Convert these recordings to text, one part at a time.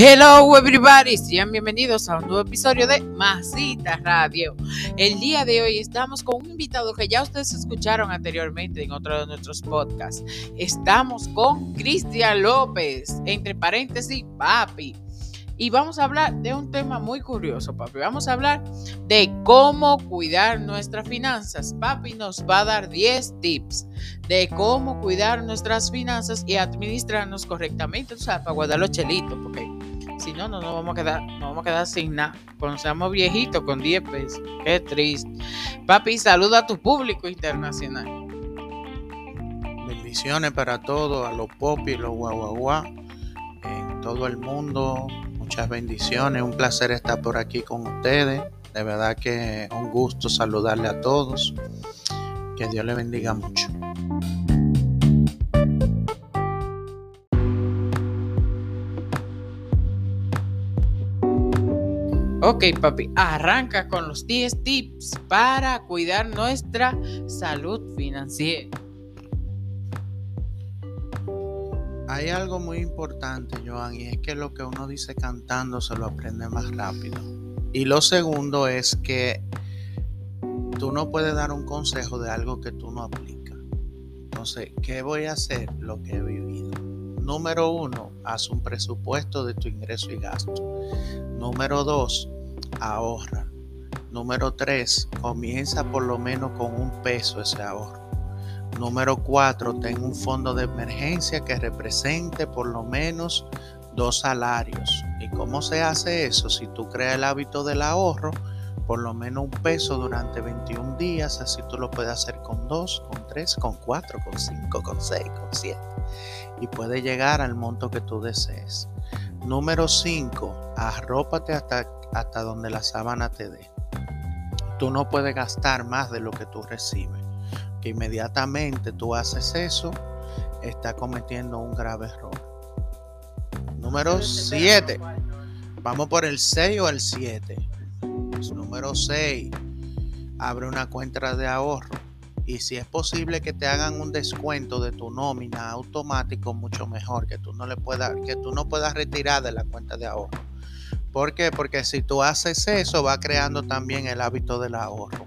Hello everybody, sean bienvenidos a un nuevo episodio de Masita Radio. El día de hoy estamos con un invitado que ya ustedes escucharon anteriormente en otro de nuestros podcasts. Estamos con Cristian López, entre paréntesis, papi. Y vamos a hablar de un tema muy curioso, papi. Vamos a hablar de cómo cuidar nuestras finanzas. Papi nos va a dar 10 tips de cómo cuidar nuestras finanzas y administrarnos correctamente, o sea, para guardar los chelitos, porque si no, no nos vamos a quedar, no vamos a quedar sin nada. Cuando seamos viejitos con 10 pesos. Qué triste. Papi, saluda a tu público internacional. Bendiciones para todos, a los popis, los guaguaguá, en todo el mundo. Muchas bendiciones, un placer estar por aquí con ustedes. De verdad que un gusto saludarle a todos. Que Dios le bendiga mucho. Ok, papi, arranca con los 10 tips para cuidar nuestra salud financiera. Hay algo muy importante, Joan, y es que lo que uno dice cantando se lo aprende más rápido. Y lo segundo es que tú no puedes dar un consejo de algo que tú no aplicas. Entonces, ¿qué voy a hacer? Lo que he vivido. Número uno, haz un presupuesto de tu ingreso y gasto. Número dos, ahorra. Número tres, comienza por lo menos con un peso ese ahorro. Número cuatro, ten un fondo de emergencia que represente por lo menos dos salarios. ¿Y cómo se hace eso? Si tú creas el hábito del ahorro, por lo menos un peso durante 21 días, así tú lo puedes hacer con dos, con tres, con cuatro, con cinco, con seis, con siete. Y puedes llegar al monto que tú desees. Número 5. Arrópate hasta, hasta donde la sábana te dé. Tú no puedes gastar más de lo que tú recibes. Que inmediatamente tú haces eso, estás cometiendo un grave error. Número 7. Vamos por el 6 o el 7. Número 6. Abre una cuenta de ahorro. Y si es posible que te hagan un descuento de tu nómina automático, mucho mejor, que tú no le puedas, que tú no puedas retirar de la cuenta de ahorro. ¿Por qué? Porque si tú haces eso, va creando también el hábito del ahorro.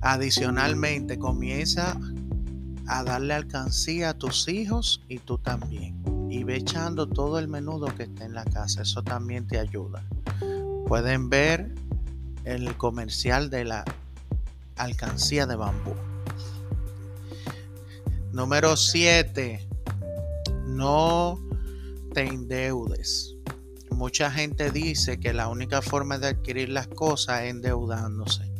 Adicionalmente, comienza a darle alcancía a tus hijos y tú también. Y ve echando todo el menudo que esté en la casa. Eso también te ayuda. Pueden ver el comercial de la alcancía de bambú. Número 7. No te endeudes. Mucha gente dice que la única forma de adquirir las cosas es endeudándose.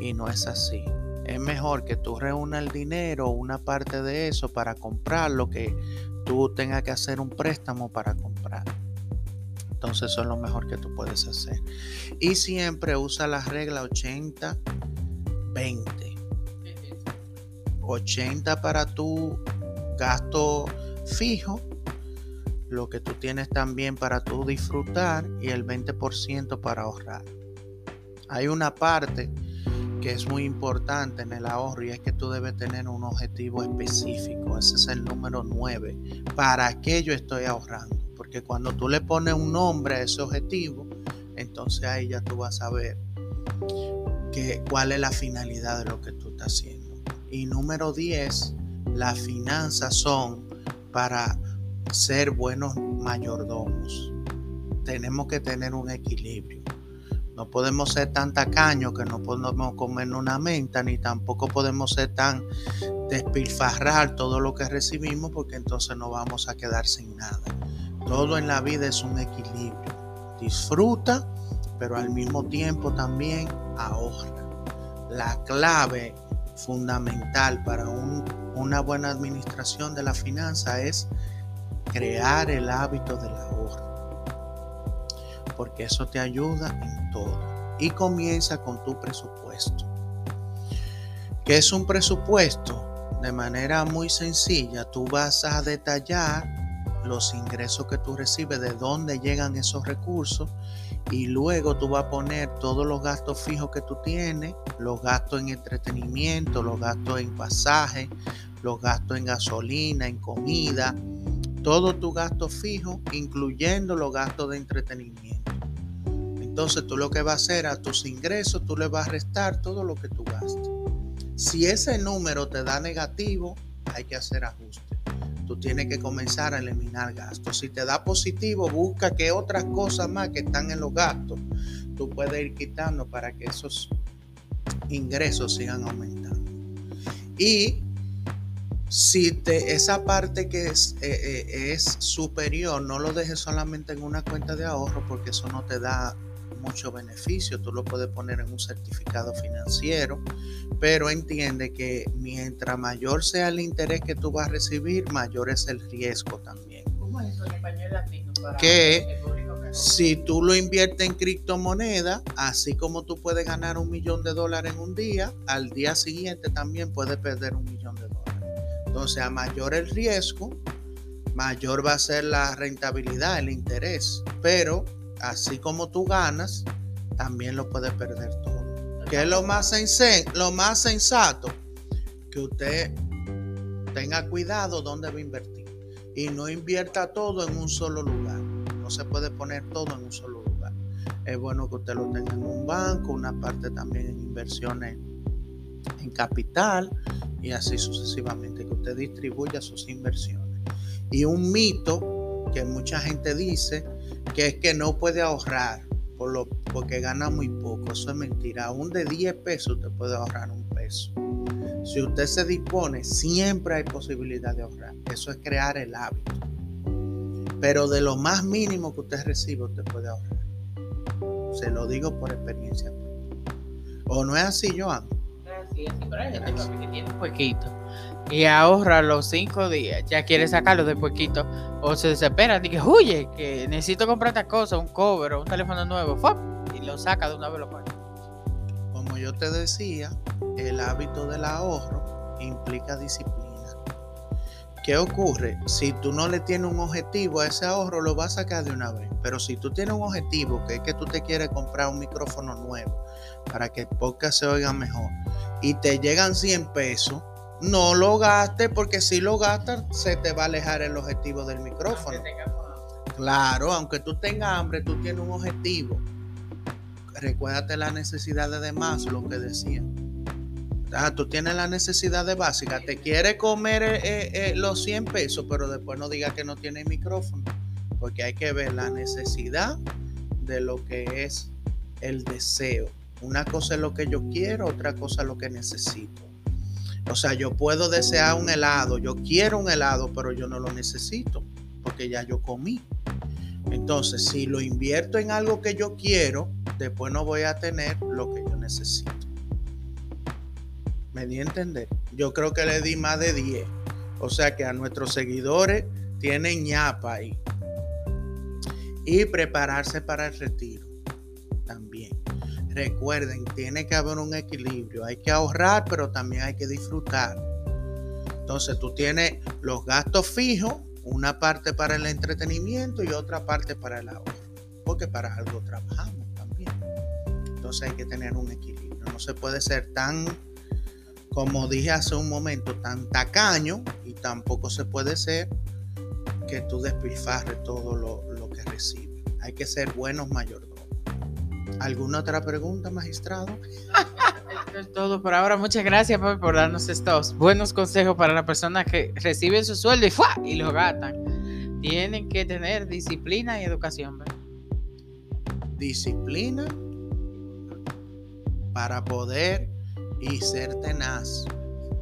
Y no es así. Es mejor que tú reúnas el dinero, una parte de eso, para comprar lo que tú tengas que hacer un préstamo para comprar. Entonces eso es lo mejor que tú puedes hacer. Y siempre usa la regla 80 20. 80 para tu gasto fijo, lo que tú tienes también para tu disfrutar y el 20% para ahorrar. Hay una parte que es muy importante en el ahorro y es que tú debes tener un objetivo específico. Ese es el número 9. ¿Para qué yo estoy ahorrando? Porque cuando tú le pones un nombre a ese objetivo, entonces ahí ya tú vas a ver que, cuál es la finalidad de lo que tú estás haciendo. Y número 10, las finanzas son para ser buenos mayordomos. Tenemos que tener un equilibrio. No podemos ser tan tacaños que no podemos comer una menta, ni tampoco podemos ser tan despilfarrar todo lo que recibimos, porque entonces no vamos a quedar sin nada. Todo en la vida es un equilibrio. Disfruta, pero al mismo tiempo también ahorra. La clave fundamental para una buena administración de la finanza es crear el hábito del ahorro. Porque eso te ayuda en todo. Y comienza con tu presupuesto. ¿Qué es un presupuesto? De manera muy sencilla, tú vas a detallar los ingresos que tú recibes, de dónde llegan esos recursos y luego tú vas a poner todos los gastos fijos que tú tienes, los gastos en entretenimiento, los gastos en pasaje, los gastos en gasolina, en comida, todo tu gasto fijo, incluyendo los gastos de entretenimiento. Entonces tú lo que vas a hacer a tus ingresos, tú le vas a restar todo lo que tú gastas. Si ese número te da negativo, hay que hacer ajustes. Tú tienes que comenzar a eliminar gastos. Si te da positivo, busca que otras cosas más que están en los gastos, tú puedes ir quitando para que esos ingresos sigan aumentando. Y si te, esa parte que es, eh, eh, es superior, no lo dejes solamente en una cuenta de ahorro porque eso no te da mucho beneficio. Tú lo puedes poner en un certificado financiero, pero entiende que mientras mayor sea el interés que tú vas a recibir, mayor es el riesgo también. ¿Cómo es eso en español latino? que si tú lo inviertes en criptomoneda, así como tú puedes ganar un millón de dólares en un día, al día siguiente también puedes perder un millón de dólares. Entonces, a mayor el riesgo, mayor va a ser la rentabilidad, el interés. Pero así como tú ganas, también lo puedes perder todo. ¿Qué es lo más, lo más sensato? Que usted tenga cuidado dónde va a invertir. Y no invierta todo en un solo lugar. No se puede poner todo en un solo lugar. Es bueno que usted lo tenga en un banco, una parte también en inversiones en capital y así sucesivamente, que usted distribuya sus inversiones. Y un mito que mucha gente dice que es que no puede ahorrar por lo, porque gana muy poco. Eso es mentira. Aún de 10 pesos usted puede ahorrar un peso. Si usted se dispone, siempre hay posibilidad de ahorrar. Eso es crear el hábito. Pero de lo más mínimo que usted recibe, usted puede ahorrar. Se lo digo por experiencia. ¿O no es así, Joan? que tiene un puequito y ahorra los cinco días, ya quiere sacarlo de puequito o se desespera, dice, huye, que necesito comprar esta cosa, un cover o un teléfono nuevo, y lo saca de una vez lo. Como yo te decía, el hábito del ahorro implica disciplina. ¿Qué ocurre? Si tú no le tienes un objetivo a ese ahorro, lo vas a sacar de una vez. Pero si tú tienes un objetivo, que es que tú te quieres comprar un micrófono nuevo para que el podcast se oiga mejor, y te llegan 100 pesos, no lo gastes porque si lo gastas se te va a alejar el objetivo del micrófono. Claro, aunque tú tengas hambre, tú tienes un objetivo. Recuérdate la necesidad de demás, lo que decía. Ah, tú tienes la necesidad de básica. Te quiere comer eh, eh, eh, los 100 pesos, pero después no diga que no tiene micrófono. Porque hay que ver la necesidad de lo que es el deseo. Una cosa es lo que yo quiero, otra cosa es lo que necesito. O sea, yo puedo desear un helado, yo quiero un helado, pero yo no lo necesito porque ya yo comí. Entonces, si lo invierto en algo que yo quiero, después no voy a tener lo que yo necesito. Me di a entender. Yo creo que le di más de 10. O sea que a nuestros seguidores tienen ñapa ahí. Y prepararse para el retiro. Recuerden, tiene que haber un equilibrio. Hay que ahorrar, pero también hay que disfrutar. Entonces tú tienes los gastos fijos, una parte para el entretenimiento y otra parte para el ahorro. Porque para algo trabajamos también. Entonces hay que tener un equilibrio. No se puede ser tan, como dije hace un momento, tan tacaño y tampoco se puede ser que tú despilfarres todo lo, que recibes. Hay que ser buenos mayordomos. ¿Alguna otra pregunta, magistrado? Esto es todo por ahora. Muchas gracias por, darnos estos buenos consejos para las personas que reciben su sueldo y, y lo gastan. Tienen que tener disciplina y educación. Disciplina para poder y ser tenaz,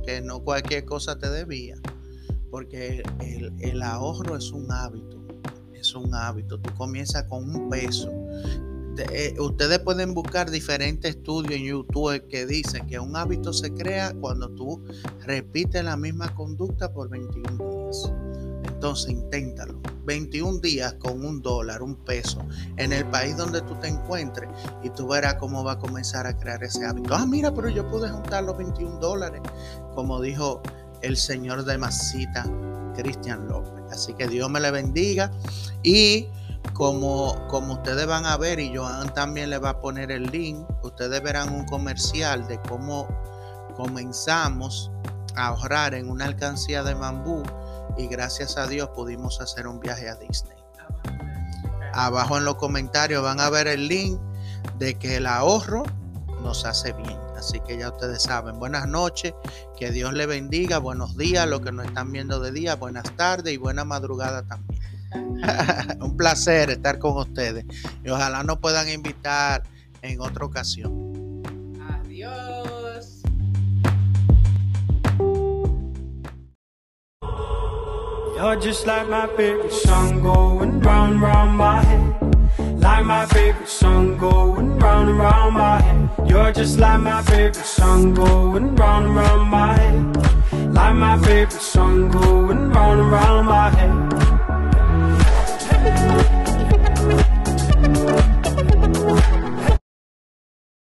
que no cualquier cosa te debía, porque el, el ahorro es un hábito, es un hábito. Tú comienzas con un peso, eh, ustedes pueden buscar diferentes estudios en YouTube que dicen que un hábito se crea cuando tú repites la misma conducta por 21 días. Entonces inténtalo. 21 días con un dólar, un peso, en el país donde tú te encuentres y tú verás cómo va a comenzar a crear ese hábito. Ah, mira, pero yo pude juntar los 21 dólares, como dijo el señor de Masita, Cristian López. Así que Dios me le bendiga y como, como ustedes van a ver y Joan también le va a poner el link, ustedes verán un comercial de cómo comenzamos a ahorrar en una alcancía de bambú y gracias a Dios pudimos hacer un viaje a Disney. Abajo en los comentarios van a ver el link de que el ahorro nos hace bien. Así que ya ustedes saben. Buenas noches, que Dios le bendiga. Buenos días, los que nos están viendo de día. Buenas tardes y buena madrugada también. Un placer estar con ustedes. Y ojalá nos puedan invitar en otra ocasión. Adiós. You're just like my favorite song going round round my head. Like my favorite song going round and round my head. You're just like my favorite song going round and round my head. Like my favorite song.